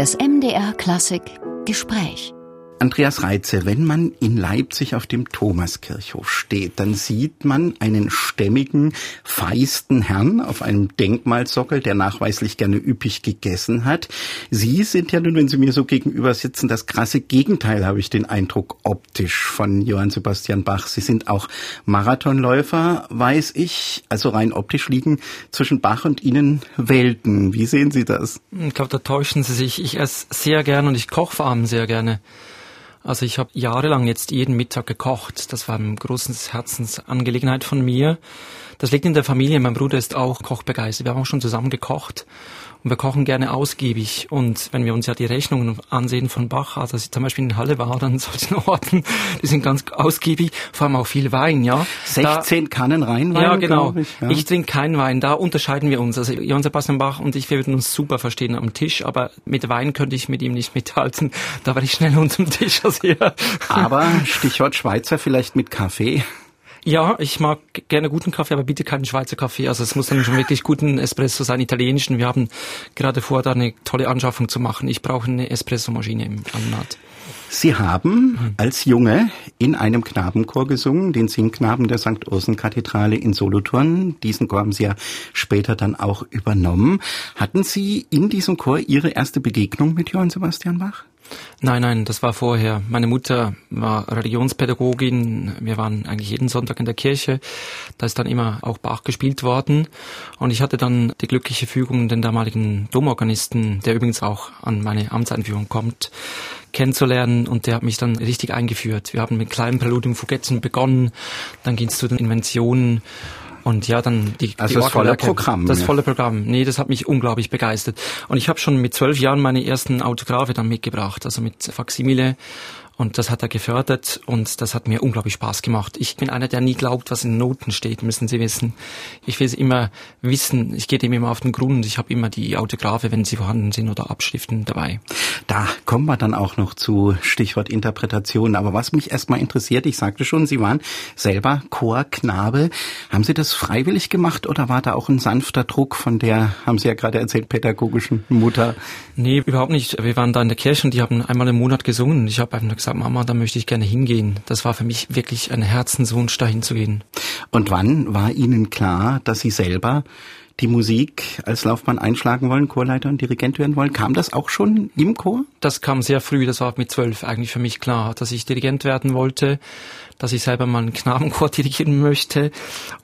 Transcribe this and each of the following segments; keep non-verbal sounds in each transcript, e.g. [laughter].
Das MDR Klassik Gespräch. Andreas Reitze, wenn man in Leipzig auf dem Thomaskirchhof steht, dann sieht man einen stämmigen, feisten Herrn auf einem Denkmalsockel, der nachweislich gerne üppig gegessen hat. Sie sind ja nun, wenn Sie mir so gegenüber sitzen, das krasse Gegenteil, habe ich den Eindruck, optisch von Johann Sebastian Bach. Sie sind auch Marathonläufer, weiß ich. Also rein optisch liegen zwischen Bach und Ihnen Welten. Wie sehen Sie das? Ich glaube, da täuschen Sie sich. Ich esse sehr gerne und ich koche vor allem sehr gerne. Also ich habe jahrelang jetzt jeden Mittag gekocht. Das war eine große Herzensangelegenheit von mir. Das liegt in der Familie. Mein Bruder ist auch kochbegeistert. Wir haben auch schon zusammen gekocht. Und wir kochen gerne ausgiebig. Und wenn wir uns ja die Rechnungen ansehen von Bach, also dass ich zum Beispiel in Halle war oder an solchen Orten, die sind ganz ausgiebig, vor allem auch viel Wein, ja. 16 da, Kannen Rheinwein, Ja, genau. Ich, ja. ich trinke keinen Wein, da unterscheiden wir uns. Also Johann Sebastian Bach und ich, wir würden uns super verstehen am Tisch, aber mit Wein könnte ich mit ihm nicht mithalten. Da war ich schnell unterm Tisch. Also, ja. Aber [laughs] Stichwort Schweizer vielleicht mit Kaffee. Ja, ich mag gerne guten Kaffee, aber bitte keinen Schweizer Kaffee. Also es muss dann schon wirklich guten Espresso sein, italienischen. Wir haben gerade vor, da eine tolle Anschaffung zu machen. Ich brauche eine Espresso-Maschine im Anat. Sie haben als Junge in einem Knabenchor gesungen, den Singknaben der St. Ursen-Kathedrale in Solothurn. Diesen Chor haben Sie ja später dann auch übernommen. Hatten Sie in diesem Chor Ihre erste Begegnung mit Johann Sebastian Bach? Nein, nein, das war vorher. Meine Mutter war Religionspädagogin. Wir waren eigentlich jeden Sonntag in der Kirche. Da ist dann immer auch Bach gespielt worden. Und ich hatte dann die glückliche Fügung, den damaligen Domorganisten, der übrigens auch an meine Amtseinführung kommt, kennenzulernen. Und der hat mich dann richtig eingeführt. Wir haben mit kleinen Präludium Fugetzen begonnen. Dann ging es zu den Inventionen. Und ja, dann die, also die das volle Programm. Das ja. volle Programm. Nee, das hat mich unglaublich begeistert. Und ich habe schon mit zwölf Jahren meine ersten Autographe dann mitgebracht, also mit Faximile und das hat er gefördert und das hat mir unglaublich Spaß gemacht. Ich bin einer, der nie glaubt, was in Noten steht, müssen Sie wissen. Ich will es immer wissen. Ich gehe dem immer auf den Grund. Ich habe immer die Autographe, wenn sie vorhanden sind, oder Abschriften dabei. Da kommen wir dann auch noch zu Stichwort Interpretation. Aber was mich erstmal interessiert, ich sagte schon, Sie waren selber Chorknabe. Haben Sie das freiwillig gemacht oder war da auch ein sanfter Druck von der, haben Sie ja gerade erzählt, pädagogischen Mutter? Nee, überhaupt nicht. Wir waren da in der Kirche und die haben einmal im Monat gesungen. Ich habe einfach gesagt, gesagt, Mama, da möchte ich gerne hingehen. Das war für mich wirklich ein Herzenswunsch, dahin zu gehen. Und wann war Ihnen klar, dass Sie selber die Musik als Laufbahn einschlagen wollen, Chorleiter und Dirigent werden wollen? Kam das auch schon im Chor? Das kam sehr früh, das war mit zwölf eigentlich für mich klar, dass ich Dirigent werden wollte dass ich selber mal einen Knabenchor [laughs] dirigieren möchte.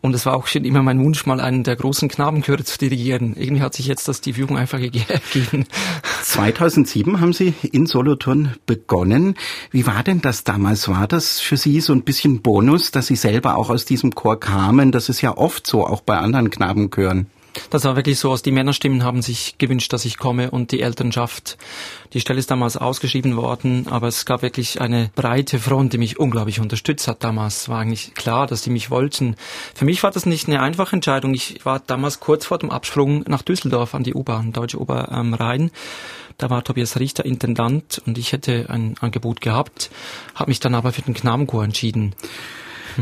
Und es war auch schon immer mein Wunsch, mal einen der großen Knabenchöre zu dirigieren. Irgendwie hat sich jetzt das die Fügung einfach gegeben. [laughs] 2007 haben Sie in Solothurn begonnen. Wie war denn das damals? War das für Sie so ein bisschen Bonus, dass Sie selber auch aus diesem Chor kamen? Das ist ja oft so, auch bei anderen Knabenchören. Das war wirklich so, die Männerstimmen haben sich gewünscht, dass ich komme und die Elternschaft. Die Stelle ist damals ausgeschrieben worden, aber es gab wirklich eine breite Front, die mich unglaublich unterstützt hat damals. War eigentlich klar, dass die mich wollten. Für mich war das nicht eine einfache Entscheidung. Ich war damals kurz vor dem Absprung nach Düsseldorf an die U-Bahn, Deutsche Ober am Rhein. Da war Tobias Richter Intendant und ich hätte ein Angebot gehabt, habe mich dann aber für den Knabenchor entschieden.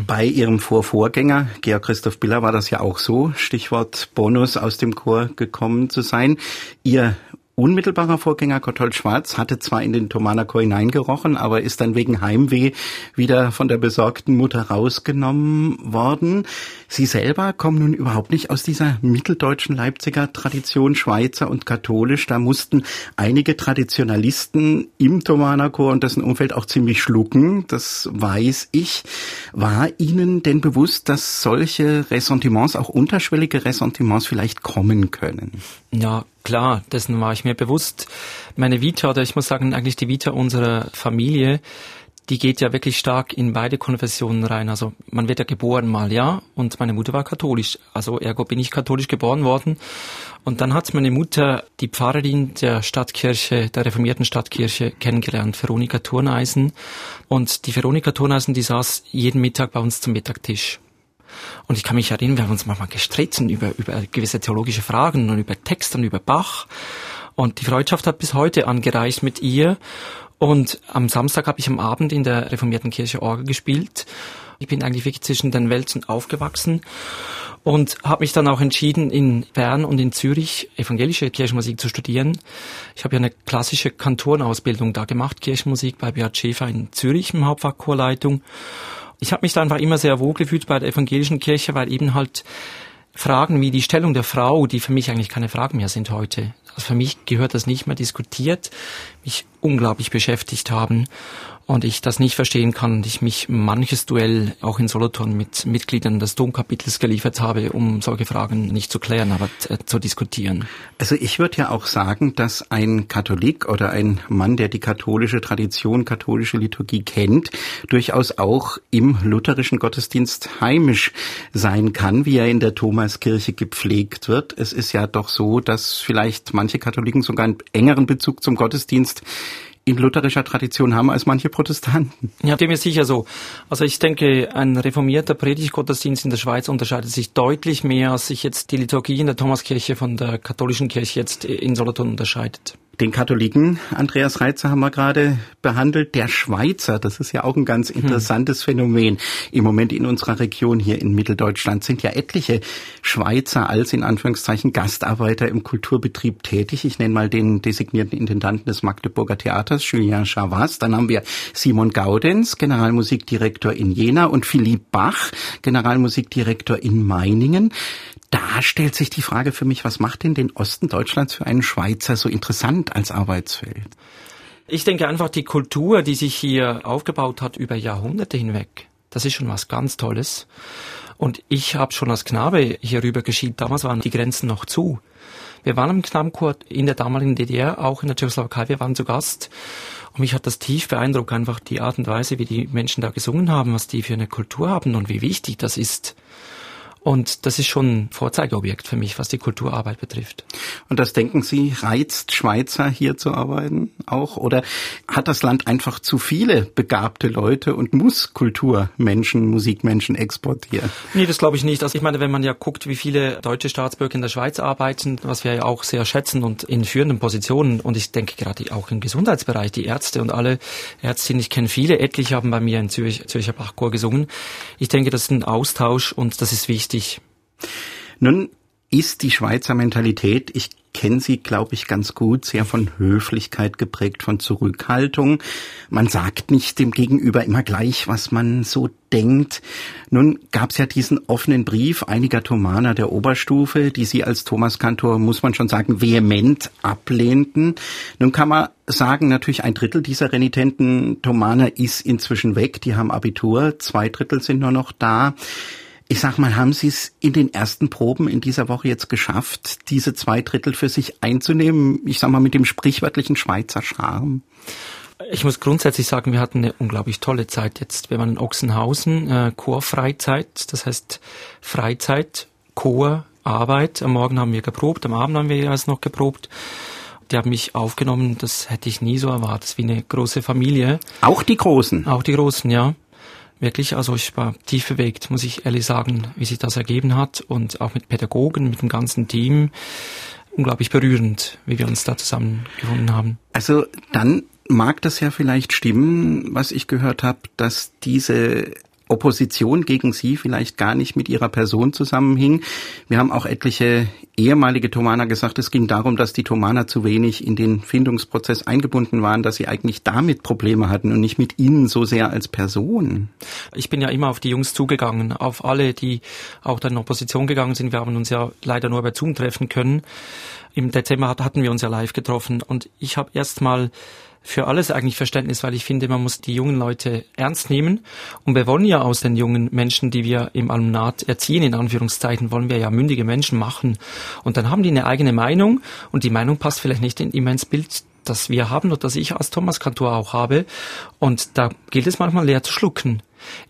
Bei Ihrem Vorvorgänger, Georg Christoph Biller, war das ja auch so. Stichwort Bonus aus dem Chor gekommen zu sein. Ihr unmittelbarer Vorgänger Gotthold Schwarz hatte zwar in den Thomanerchor hineingerochen, aber ist dann wegen Heimweh wieder von der besorgten Mutter rausgenommen worden. Sie selber kommen nun überhaupt nicht aus dieser mitteldeutschen Leipziger Tradition, Schweizer und katholisch. Da mussten einige Traditionalisten im Thomanerchor und dessen Umfeld auch ziemlich schlucken. Das weiß ich. War Ihnen denn bewusst, dass solche Ressentiments, auch unterschwellige Ressentiments vielleicht kommen können? Ja, Klar, dessen war ich mir bewusst. Meine Vita, oder ich muss sagen, eigentlich die Vita unserer Familie, die geht ja wirklich stark in beide Konfessionen rein. Also man wird ja geboren mal, ja, und meine Mutter war katholisch. Also ergo bin ich katholisch geboren worden. Und dann hat meine Mutter die Pfarrerin der Stadtkirche, der reformierten Stadtkirche kennengelernt, Veronika Turneisen. Und die Veronika Turneisen, die saß jeden Mittag bei uns zum Mittagtisch. Und ich kann mich erinnern, wir haben uns manchmal gestritten über, über gewisse theologische Fragen und über Texte und über Bach. Und die Freundschaft hat bis heute angereicht mit ihr. Und am Samstag habe ich am Abend in der reformierten Kirche Orgel gespielt. Ich bin eigentlich wirklich zwischen den Welten aufgewachsen. und habe mich dann auch entschieden, in Bern und in Zürich evangelische Kirchenmusik zu studieren. Ich habe ja eine klassische Kantorenausbildung da gemacht, Kirchenmusik bei Beat Schäfer in Zürich im Hauptfach Chorleitung. Ich habe mich da einfach immer sehr wohl gefühlt bei der evangelischen Kirche, weil eben halt Fragen wie die Stellung der Frau, die für mich eigentlich keine Fragen mehr sind heute. Also für mich gehört das nicht mehr diskutiert, mich unglaublich beschäftigt haben und ich das nicht verstehen kann und ich mich manches Duell auch in Solothurn mit Mitgliedern des Domkapitels geliefert habe, um solche Fragen nicht zu klären, aber äh, zu diskutieren. Also ich würde ja auch sagen, dass ein Katholik oder ein Mann, der die katholische Tradition, katholische Liturgie kennt, durchaus auch im lutherischen Gottesdienst heimisch sein kann, wie er in der Thomaskirche gepflegt wird. Es ist ja doch so, dass vielleicht manche Katholiken sogar einen engeren Bezug zum Gottesdienst in lutherischer Tradition haben als manche Protestanten. Ja, dem ist sicher so. Also ich denke, ein reformierter Predigtgottesdienst in der Schweiz unterscheidet sich deutlich mehr, als sich jetzt die Liturgie in der Thomaskirche von der katholischen Kirche jetzt in Solothurn unterscheidet. Den Katholiken, Andreas Reitzer, haben wir gerade behandelt. Der Schweizer, das ist ja auch ein ganz hm. interessantes hm. Phänomen. Im Moment in unserer Region hier in Mitteldeutschland sind ja etliche Schweizer als in Anführungszeichen Gastarbeiter im Kulturbetrieb tätig. Ich nenne mal den designierten Intendanten des Magdeburger Theaters, Julien Chavas. Dann haben wir Simon Gaudenz, Generalmusikdirektor in Jena und Philipp Bach, Generalmusikdirektor in Meiningen da stellt sich die Frage für mich, was macht denn den Osten Deutschlands für einen Schweizer so interessant als Arbeitsfeld? Ich denke einfach die Kultur, die sich hier aufgebaut hat über Jahrhunderte hinweg, das ist schon was ganz Tolles. Und ich habe schon als Knabe hierüber geschieden. Damals waren die Grenzen noch zu. Wir waren im Knabenchor in der damaligen DDR, auch in der Tschechoslowakei. Wir waren zu Gast. Und mich hat das tief beeindruckt, einfach die Art und Weise, wie die Menschen da gesungen haben, was die für eine Kultur haben und wie wichtig das ist. Und das ist schon ein Vorzeigeobjekt für mich, was die Kulturarbeit betrifft. Und das denken Sie, reizt Schweizer hier zu arbeiten auch? Oder hat das Land einfach zu viele begabte Leute und muss Kulturmenschen, Musikmenschen exportieren? Nee, das glaube ich nicht. Also ich meine, wenn man ja guckt, wie viele deutsche Staatsbürger in der Schweiz arbeiten, was wir ja auch sehr schätzen und in führenden Positionen, und ich denke gerade auch im Gesundheitsbereich, die Ärzte und alle Ärztinnen, ich kenne viele, etliche haben bei mir in Zürich, Zürcher Bachchor gesungen. Ich denke, das ist ein Austausch und das ist wichtig wichtig. Nun ist die Schweizer Mentalität, ich kenne sie, glaube ich, ganz gut, sehr von Höflichkeit geprägt, von Zurückhaltung. Man sagt nicht dem Gegenüber immer gleich, was man so denkt. Nun gab es ja diesen offenen Brief einiger Thomaner der Oberstufe, die sie als Thomaskantor, muss man schon sagen, vehement ablehnten. Nun kann man sagen, natürlich ein Drittel dieser renitenten Thomaner ist inzwischen weg. Die haben Abitur, zwei Drittel sind nur noch da. Ich sag mal, haben Sie es in den ersten Proben in dieser Woche jetzt geschafft, diese zwei Drittel für sich einzunehmen? Ich sag mal, mit dem sprichwörtlichen Schweizer Charme? Ich muss grundsätzlich sagen, wir hatten eine unglaublich tolle Zeit jetzt. Wir waren in Ochsenhausen, äh, Chorfreizeit, das heißt Freizeit, Chor, Arbeit. Am Morgen haben wir geprobt, am Abend haben wir jeweils noch geprobt. Die haben mich aufgenommen, das hätte ich nie so erwartet, wie eine große Familie. Auch die Großen? Auch die Großen, ja wirklich, also ich war tief bewegt, muss ich ehrlich sagen, wie sich das ergeben hat und auch mit Pädagogen, mit dem ganzen Team. Unglaublich berührend, wie wir uns da zusammengefunden haben. Also dann mag das ja vielleicht stimmen, was ich gehört habe, dass diese Opposition gegen sie vielleicht gar nicht mit ihrer Person zusammenhing. Wir haben auch etliche ehemalige Thomaner gesagt, es ging darum, dass die Thomaner zu wenig in den Findungsprozess eingebunden waren, dass sie eigentlich damit Probleme hatten und nicht mit ihnen so sehr als Person. Ich bin ja immer auf die Jungs zugegangen, auf alle, die auch dann in Opposition gegangen sind. Wir haben uns ja leider nur bei Zoom treffen können. Im Dezember hatten wir uns ja live getroffen und ich habe erst mal für alles eigentlich Verständnis, weil ich finde, man muss die jungen Leute ernst nehmen. Und wir wollen ja aus den jungen Menschen, die wir im Alumnat erziehen, in Anführungszeichen, wollen wir ja mündige Menschen machen. Und dann haben die eine eigene Meinung und die Meinung passt vielleicht nicht immer ins Bild das wir haben und das ich als Thomas Kantor auch habe. Und da gilt es manchmal leer zu schlucken.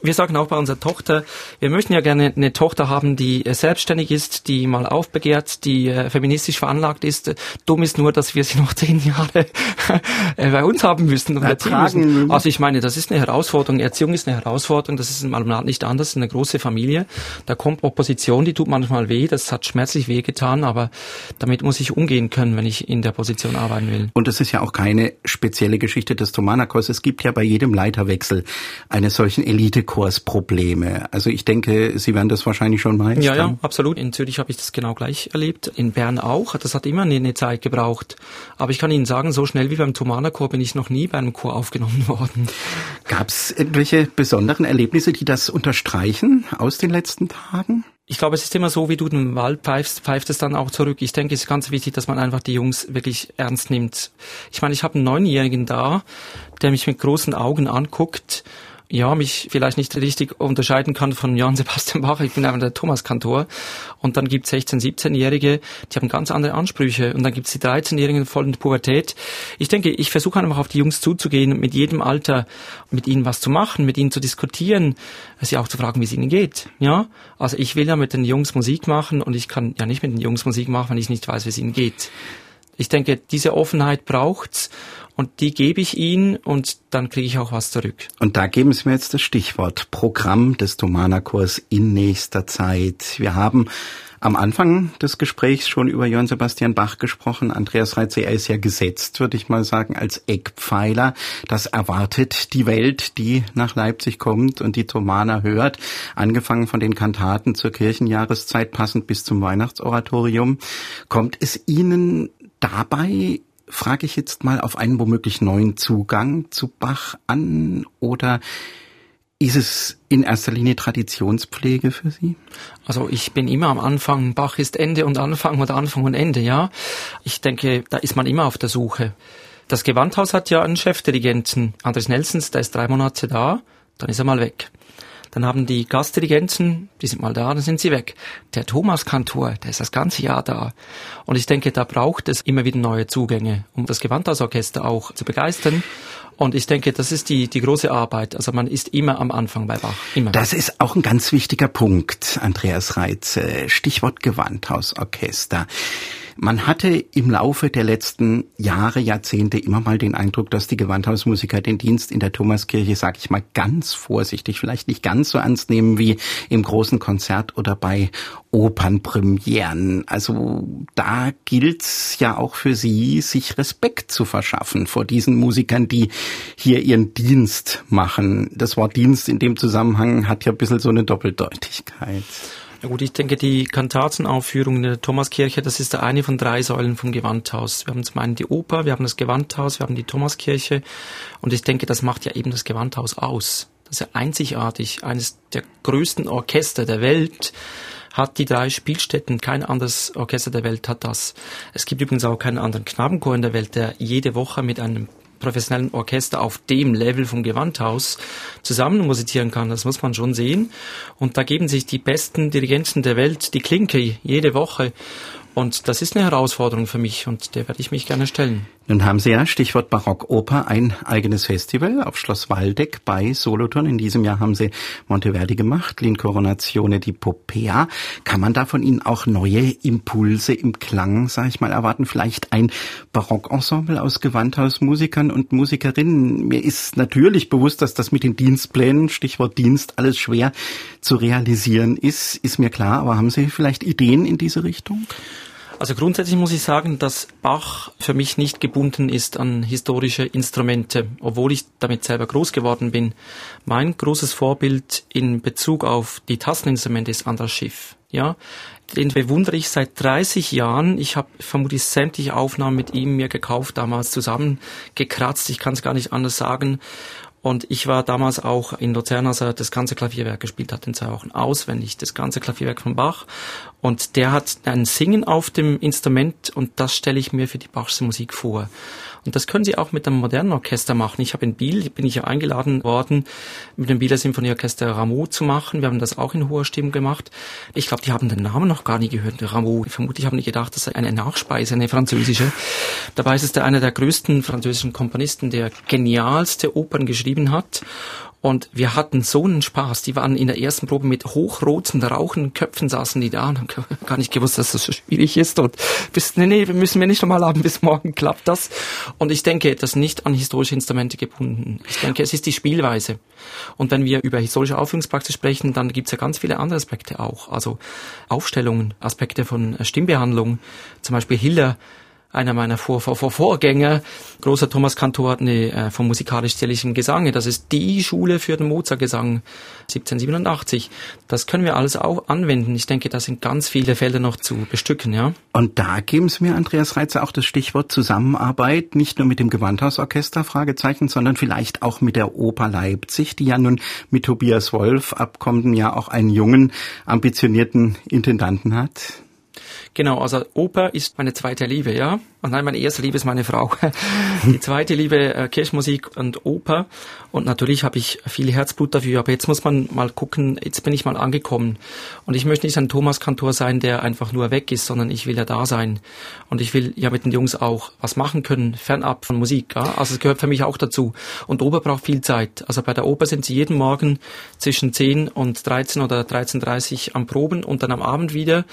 Wir sagen auch bei unserer Tochter, wir möchten ja gerne eine Tochter haben, die äh, selbstständig ist, die mal aufbegehrt, die äh, feministisch veranlagt ist. Dumm ist nur, dass wir sie [laughs] noch zehn Jahre äh, bei uns haben müssen und erziehen müssen. Also ich meine, das ist eine Herausforderung. Erziehung ist eine Herausforderung. Das ist im Alumnat nicht anders. Eine große Familie. Da kommt Opposition, die tut manchmal weh. Das hat schmerzlich wehgetan, aber damit muss ich umgehen können, wenn ich in der Position arbeiten will. Und das ist ja auch keine spezielle Geschichte des Thomanakos. Es gibt ja bei jedem Leiterwechsel eine solchen Elite Elitechorsprobleme. Also ich denke, Sie werden das wahrscheinlich schon meistern. Ja, ja, absolut. In Zürich habe ich das genau gleich erlebt. In Bern auch. Das hat immer eine Zeit gebraucht. Aber ich kann Ihnen sagen, so schnell wie beim Thomanerchor bin ich noch nie bei einem Chor aufgenommen [laughs] worden. Gab es irgendwelche besonderen Erlebnisse, die das unterstreichen aus den letzten Tagen? Ich glaube, es ist immer so, wie du den Wald pfeifst, pfeift es dann auch zurück. Ich denke, es ist ganz wichtig, dass man einfach die Jungs wirklich ernst nimmt. Ich meine, ich habe einen Neunjährigen da, der mich mit großen Augen anguckt ja, mich vielleicht nicht richtig unterscheiden kann von Johann [laughs] Sebastian Bach. Ich bin einfach der Thomas-Kantor. Und dann gibt's 16-, 17-Jährige, die haben ganz andere Ansprüche. Und dann gibt's die 13-Jährigen voll in der Pubertät. Ich denke, ich versuche einfach auf die Jungs zuzugehen, mit jedem Alter mit ihnen was zu machen, mit ihnen zu diskutieren, sie auch zu fragen, wie es ihnen geht. Ja, also ich will ja mit den Jungs Musik machen und ich kann ja nicht mit den Jungs Musik machen, wenn ich nicht weiß, wie es ihnen geht. Ich denke, diese Offenheit braucht's und die gebe ich ihnen und dann kriege ich auch was zurück. Und da geben Sie mir jetzt das Stichwort Programm des Thomanerchors in nächster Zeit. Wir haben am Anfang des Gesprächs schon über Johann Sebastian Bach gesprochen. Andreas Reitze, er ist ja gesetzt, würde ich mal sagen, als Eckpfeiler. Das erwartet die Welt, die nach Leipzig kommt und die Thomaner hört. Angefangen von den Kantaten zur Kirchenjahreszeit, passend bis zum Weihnachtsoratorium. Kommt es Ihnen dabei frage ich jetzt mal auf einen womöglich neuen Zugang zu Bach an oder ist es in erster Linie Traditionspflege für Sie? Also ich bin immer am Anfang, Bach ist Ende und Anfang oder Anfang und Ende, ja. Ich denke, da ist man immer auf der Suche. Das Gewandhaus hat ja einen Chefdirigenten, Andres Nelsons, der ist drei Monate da, dann ist er mal weg. Dann haben die Gastdirigenten, die sind mal da, dann sind sie weg. Der Thomas Kantor, der ist das ganze Jahr da. Und ich denke, da braucht es immer wieder neue Zugänge, um das Gewandhausorchester auch zu begeistern. Und ich denke, das ist die, die große Arbeit. Also man ist immer am Anfang bei Bach. Immer. Das ist auch ein ganz wichtiger Punkt, Andreas Reitz. Stichwort Gewandhausorchester. Man hatte im Laufe der letzten Jahre, Jahrzehnte immer mal den Eindruck, dass die Gewandhausmusiker den Dienst in der Thomaskirche, sag ich mal ganz vorsichtig, vielleicht nicht ganz so ernst nehmen wie im großen Konzert oder bei Opernpremieren. Also da gilt's ja auch für Sie, sich Respekt zu verschaffen vor diesen Musikern, die hier ihren Dienst machen. Das Wort Dienst in dem Zusammenhang hat ja ein bisschen so eine Doppeldeutigkeit. Ja gut, ich denke, die Kantatenaufführung in der Thomaskirche, das ist eine von drei Säulen vom Gewandhaus. Wir haben zum einen die Oper, wir haben das Gewandhaus, wir haben die Thomaskirche und ich denke, das macht ja eben das Gewandhaus aus. Das ist ja einzigartig, eines der größten Orchester der Welt hat die drei Spielstätten. Kein anderes Orchester der Welt hat das. Es gibt übrigens auch keinen anderen Knabenchor in der Welt, der jede Woche mit einem professionellen Orchester auf dem Level vom Gewandhaus zusammen musizieren kann. Das muss man schon sehen. Und da geben sich die besten Dirigenten der Welt die Klinke jede Woche. Und das ist eine Herausforderung für mich und der werde ich mich gerne stellen. Nun haben Sie ja, Stichwort Barockoper, ein eigenes Festival auf Schloss Waldeck bei Solothurn. In diesem Jahr haben Sie Monteverdi gemacht, L'Incoronazione di Popea. Kann man da von Ihnen auch neue Impulse im Klang, sag ich mal, erwarten? Vielleicht ein Barockensemble aus Gewandhausmusikern und Musikerinnen? Mir ist natürlich bewusst, dass das mit den Dienstplänen, Stichwort Dienst, alles schwer zu realisieren ist, ist mir klar. Aber haben Sie vielleicht Ideen in diese Richtung? Also grundsätzlich muss ich sagen, dass Bach für mich nicht gebunden ist an historische Instrumente, obwohl ich damit selber groß geworden bin. Mein großes Vorbild in Bezug auf die Tasteninstrumente ist Andras Schiff. Ja, den bewundere ich seit 30 Jahren. Ich habe vermutlich sämtliche Aufnahmen mit ihm mir gekauft, damals zusammengekratzt. Ich kann es gar nicht anders sagen. Und ich war damals auch in Luzern, als er das ganze Klavierwerk gespielt hat, in zwei Wochen auswendig, das ganze Klavierwerk von Bach. Und der hat ein Singen auf dem Instrument und das stelle ich mir für die Bachsche Musik vor. Und das können Sie auch mit einem modernen Orchester machen. Ich habe in Biel, bin ich ja eingeladen worden, mit dem Bieler Symphonieorchester Rameau zu machen. Wir haben das auch in hoher Stimme gemacht. Ich glaube, die haben den Namen noch gar nie gehört, Rameau. Vermutlich haben die gedacht, das sei eine Nachspeise, eine französische. Dabei ist es der einer der größten französischen Komponisten, der genialste Opern geschrieben hat. Und wir hatten so einen Spaß. Die waren in der ersten Probe mit hochroten, rauchenden Köpfen saßen die da und haben [laughs] gar nicht gewusst, dass das so schwierig ist. Und bis, nee, nee, müssen wir nicht nochmal haben, [laughs] bis morgen klappt das. Und ich denke, das ist nicht an historische Instrumente gebunden. Ich denke, es ist die Spielweise. Und wenn wir über historische Aufführungspraxis sprechen, dann gibt es ja ganz viele andere Aspekte auch. Also Aufstellungen, Aspekte von Stimmbehandlung. Zum Beispiel Hiller einer meiner Vor Vor Vor Vorgänger. Großer Thomas Kantor hat eine äh, vom musikalisch-städtischen Gesange. Das ist die Schule für den Mozartgesang 1787. Das können wir alles auch anwenden. Ich denke, da sind ganz viele Felder noch zu bestücken, ja. Und da geben Sie mir, Andreas Reitzer, auch das Stichwort Zusammenarbeit, nicht nur mit dem Gewandhausorchester, Fragezeichen, sondern vielleicht auch mit der Oper Leipzig, die ja nun mit Tobias Wolf ab kommenden Jahr auch einen jungen, ambitionierten Intendanten hat. Genau, also Oper ist meine zweite Liebe, ja. Und nein, meine erste Liebe ist meine Frau. [laughs] Die zweite Liebe äh, Kirchenmusik und Oper. Und natürlich habe ich viel Herzblut dafür. Aber jetzt muss man mal gucken, jetzt bin ich mal angekommen. Und ich möchte nicht ein Thomas-Kantor sein, der einfach nur weg ist, sondern ich will ja da sein. Und ich will ja mit den Jungs auch was machen können, fernab von Musik. Ja? Also es gehört für mich auch dazu. Und Oper braucht viel Zeit. Also bei der Oper sind sie jeden Morgen zwischen 10 und 13 oder 13.30 am Proben und dann am Abend wieder.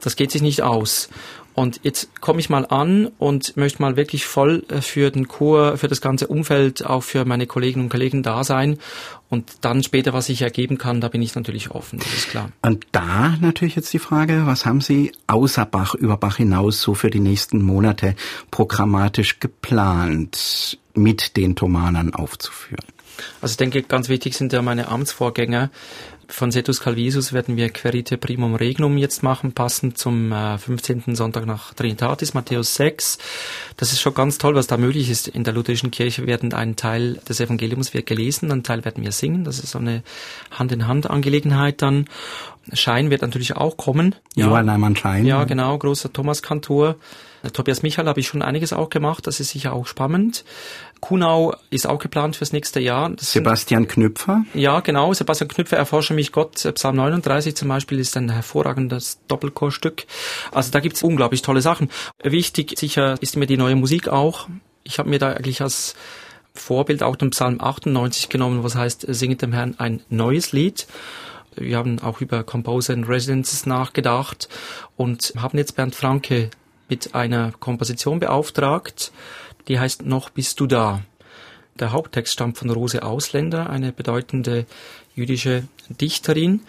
Das geht sich nicht aus. Und jetzt komme ich mal an und möchte mal wirklich voll äh, für den Chor, für das ganze Umfeld, auch für meine Kolleginnen und Kollegen da sein. Und dann später, was sich ergeben kann, da bin ich natürlich offen, das ist klar. Und da natürlich jetzt die Frage, was haben Sie außer Bach, über Bach hinaus so für die nächsten Monate programmatisch geplant, mit den Thomanern aufzuführen? Also ich denke, ganz wichtig sind ja meine Amtsvorgänger, von Setus Calvisus werden wir Querite Primum Regnum jetzt machen, passend zum äh, 15. Sonntag nach Trinitatis, Matthäus 6. Das ist schon ganz toll, was da möglich ist. In der lutherischen Kirche werden ein Teil des Evangeliums wird gelesen, ein Teil werden wir singen. Das ist so eine Hand-in-Hand-Angelegenheit dann. Schein wird natürlich auch kommen. Ja, Johann Neumann Schein. Ja, genau, großer Thomas-Kantor. Tobias Michael habe ich schon einiges auch gemacht, das ist sicher auch spannend. Kunau ist auch geplant fürs nächste Jahr. Das Sebastian sind, Knüpfer? Ja, genau. Sebastian Knüpfer, Erforsche mich Gott. Psalm 39 zum Beispiel ist ein hervorragendes Doppelchorstück. Also da gibt's unglaublich tolle Sachen. Wichtig sicher ist mir die neue Musik auch. Ich habe mir da eigentlich als Vorbild auch den Psalm 98 genommen, was heißt, singet dem Herrn ein neues Lied. Wir haben auch über Composer in Residences nachgedacht und haben jetzt Bernd Franke mit einer Komposition beauftragt, die heißt Noch bist du da. Der Haupttext stammt von Rose Ausländer, eine bedeutende jüdische Dichterin.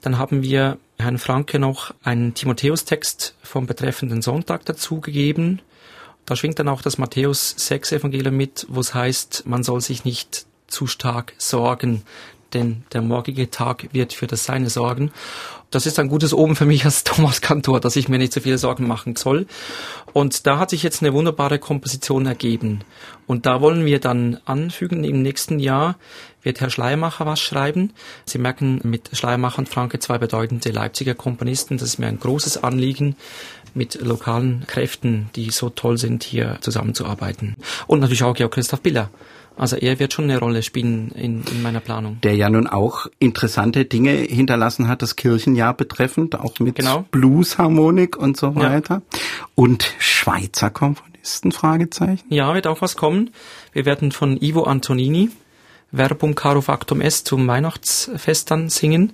Dann haben wir Herrn Franke noch einen Timotheus-Text vom betreffenden Sonntag dazugegeben. Da schwingt dann auch das Matthäus 6 Evangelium mit, wo es heißt, man soll sich nicht zu stark sorgen, denn der morgige Tag wird für das Seine sorgen. Das ist ein gutes Oben für mich als [laughs] Thomas Kantor, dass ich mir nicht so viele Sorgen machen soll. Und da hat sich jetzt eine wunderbare Komposition ergeben. Und da wollen wir dann anfügen, im nächsten Jahr wird Herr Schleiermacher was schreiben. Sie merken mit Schleiermacher und Franke zwei bedeutende Leipziger Komponisten. Das ist mir ein großes Anliegen, mit lokalen Kräften, die so toll sind, hier zusammenzuarbeiten. Und natürlich auch Georg Christoph Biller also er wird schon eine Rolle spielen in, in meiner Planung. Der ja nun auch interessante Dinge hinterlassen hat, das Kirchenjahr betreffend, auch mit genau. Bluesharmonik und so weiter. Ja. Und Schweizer Komponisten, Fragezeichen? Ja, wird auch was kommen. Wir werden von Ivo Antonini Verbum Caro Factum Est zum Weihnachtsfest dann singen.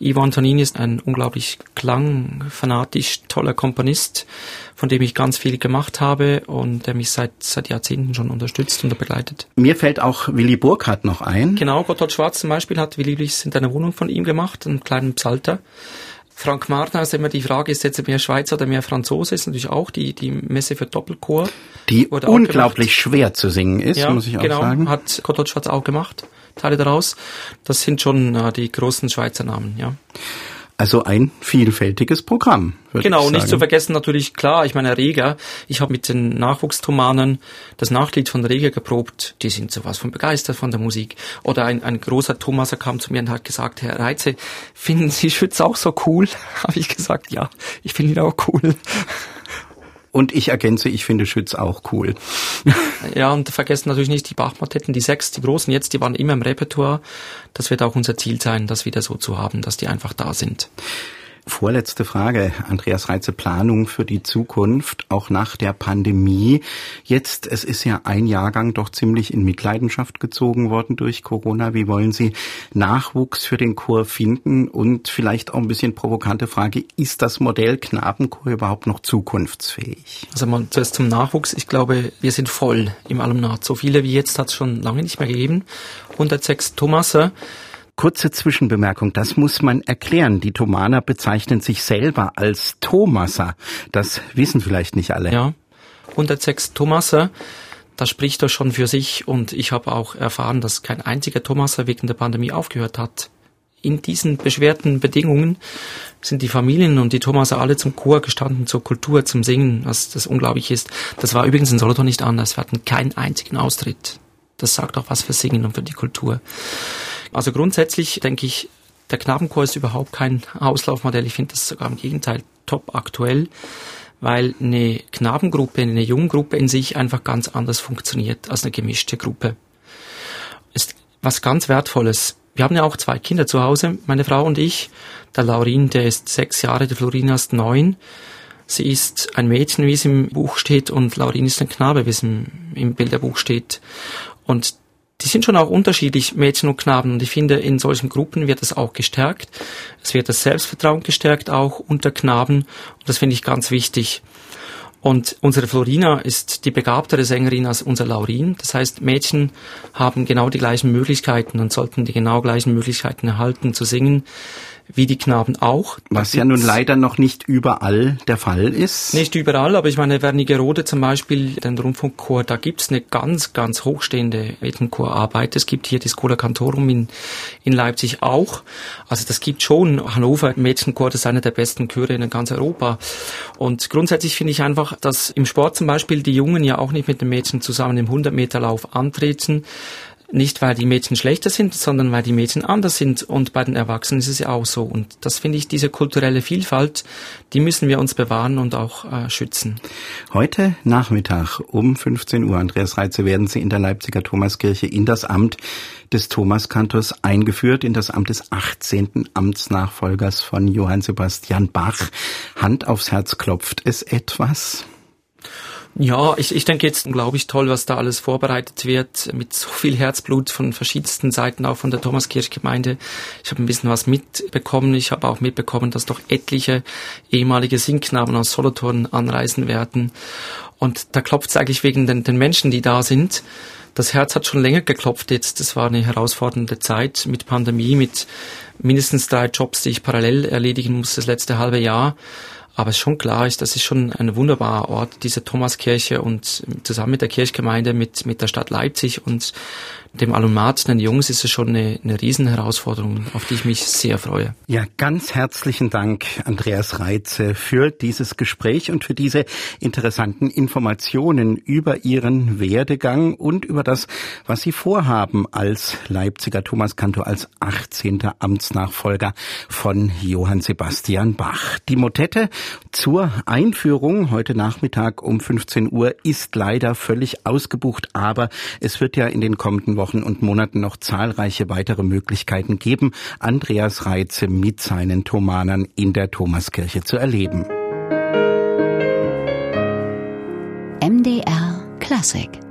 Ivo Antonini ist ein unglaublich klangfanatisch toller Komponist, von dem ich ganz viel gemacht habe und der mich seit, seit Jahrzehnten schon unterstützt und begleitet. Mir fällt auch Willy Burkhardt noch ein. Genau, Gotthold Schwarz zum Beispiel hat Willy Blichs in einer Wohnung von ihm gemacht, einen kleinen Psalter. Frank Martin, also immer die Frage, ist jetzt mehr Schweizer oder mehr Franzose, ist natürlich auch die, die Messe für Doppelchor. Die unglaublich schwer zu singen ist, ja, muss ich auch genau, sagen. hat Gotthold Schwarz auch gemacht. Teile daraus. Das sind schon äh, die großen Schweizer Namen, ja. Also ein vielfältiges Programm. Genau, nicht zu vergessen natürlich, klar, ich meine Reger, ich habe mit den Nachwuchstomanen das Nachlied von Reger geprobt, die sind sowas von begeistert von der Musik. Oder ein, ein großer Thomaser kam zu mir und hat gesagt, Herr Reitze, finden Sie Schütz auch so cool? [laughs] Habe ich gesagt, ja, ich finde ihn auch cool. Und ich ergänze, ich finde Schütz auch cool. [laughs] ja, und vergessen natürlich nicht die Bachmotetten, die sechs, die großen jetzt, die waren immer im Repertoire. Das wird auch unser Ziel sein, das wieder so zu haben, dass die einfach da sind. Vorletzte Frage, Andreas Reitze, Planung für die Zukunft, auch nach der Pandemie. Jetzt, es ist ja ein Jahrgang doch ziemlich in Mitleidenschaft gezogen worden durch Corona. Wie wollen Sie Nachwuchs für den Chor finden? Und vielleicht auch ein bisschen provokante Frage, ist das Modell Knabenchor überhaupt noch zukunftsfähig? Also mal zuerst zum Nachwuchs. Ich glaube, wir sind voll im Alumnat. So viele wie jetzt hat es schon lange nicht mehr gegeben. 106 Thomaser. Kurze Zwischenbemerkung, das muss man erklären. Die Thomaner bezeichnen sich selber als Thomaser. Das wissen vielleicht nicht alle. Ja. 106 Thomaser. Das spricht doch schon für sich und ich habe auch erfahren, dass kein einziger Thomaser wegen der Pandemie aufgehört hat. In diesen beschwerten Bedingungen sind die Familien und die Thomaser alle zum Chor gestanden, zur Kultur, zum Singen, was das unglaublich ist. Das war übrigens in Solothurn nicht anders. Wir hatten keinen einzigen Austritt. Das sagt auch was für Singen und für die Kultur. Also grundsätzlich denke ich, der Knabenchor ist überhaupt kein Auslaufmodell. Ich finde das sogar im Gegenteil top aktuell, weil eine Knabengruppe, eine Junggruppe in sich einfach ganz anders funktioniert als eine gemischte Gruppe. Ist was ganz Wertvolles. Wir haben ja auch zwei Kinder zu Hause, meine Frau und ich. Der Laurin, der ist sechs Jahre, der Florina ist neun. Sie ist ein Mädchen, wie es im Buch steht, und Laurin ist ein Knabe, wie es im, im Bilderbuch steht. Und die sind schon auch unterschiedlich, Mädchen und Knaben. Und ich finde, in solchen Gruppen wird es auch gestärkt. Es wird das Selbstvertrauen gestärkt, auch unter Knaben. Und das finde ich ganz wichtig. Und unsere Florina ist die begabtere Sängerin als unser Laurin. Das heißt, Mädchen haben genau die gleichen Möglichkeiten und sollten die genau gleichen Möglichkeiten erhalten zu singen wie die Knaben auch. Was ja nun leider noch nicht überall der Fall ist. Nicht überall, aber ich meine, Wernigerode zum Beispiel, den Rundfunkchor, da gibt's eine ganz, ganz hochstehende Mädchenchorarbeit. Es gibt hier die Schola Cantorum in, in Leipzig auch. Also das gibt schon. Hannover Mädchenchor, das ist einer der besten Chöre in ganz Europa. Und grundsätzlich finde ich einfach, dass im Sport zum Beispiel die Jungen ja auch nicht mit den Mädchen zusammen im 100-Meter-Lauf antreten, nicht, weil die Mädchen schlechter sind, sondern weil die Mädchen anders sind. Und bei den Erwachsenen ist es ja auch so. Und das finde ich, diese kulturelle Vielfalt, die müssen wir uns bewahren und auch äh, schützen. Heute Nachmittag um 15 Uhr, Andreas Reitze, werden Sie in der Leipziger Thomaskirche in das Amt des Thomaskantors eingeführt, in das Amt des 18. Amtsnachfolgers von Johann Sebastian Bach. Hand aufs Herz klopft es etwas? Ja, ich, ich denke jetzt unglaublich toll, was da alles vorbereitet wird, mit so viel Herzblut von verschiedensten Seiten, auch von der Thomaskirchgemeinde. Ich habe ein bisschen was mitbekommen. Ich habe auch mitbekommen, dass doch etliche ehemalige Singknaben aus Solothurn anreisen werden. Und da klopft es eigentlich wegen den, den Menschen, die da sind. Das Herz hat schon länger geklopft jetzt. Das war eine herausfordernde Zeit mit Pandemie, mit mindestens drei Jobs, die ich parallel erledigen muss das letzte halbe Jahr. Aber es schon klar ist, das ist schon ein wunderbarer Ort, diese Thomaskirche und zusammen mit der Kirchgemeinde, mit, mit der Stadt Leipzig und dem Alumnat, den Jungs, ist es schon eine, eine Riesenherausforderung, auf die ich mich sehr freue. Ja, ganz herzlichen Dank, Andreas Reitze, für dieses Gespräch und für diese interessanten Informationen über Ihren Werdegang und über das, was Sie vorhaben als Leipziger Thomaskantor, als 18. Amtsnachfolger von Johann Sebastian Bach. Die Motette zur Einführung heute Nachmittag um 15 Uhr ist leider völlig ausgebucht, aber es wird ja in den kommenden Wochen und Monaten noch zahlreiche weitere Möglichkeiten geben, Andreas Reitze mit seinen Thomanern in der Thomaskirche zu erleben. MDR Classic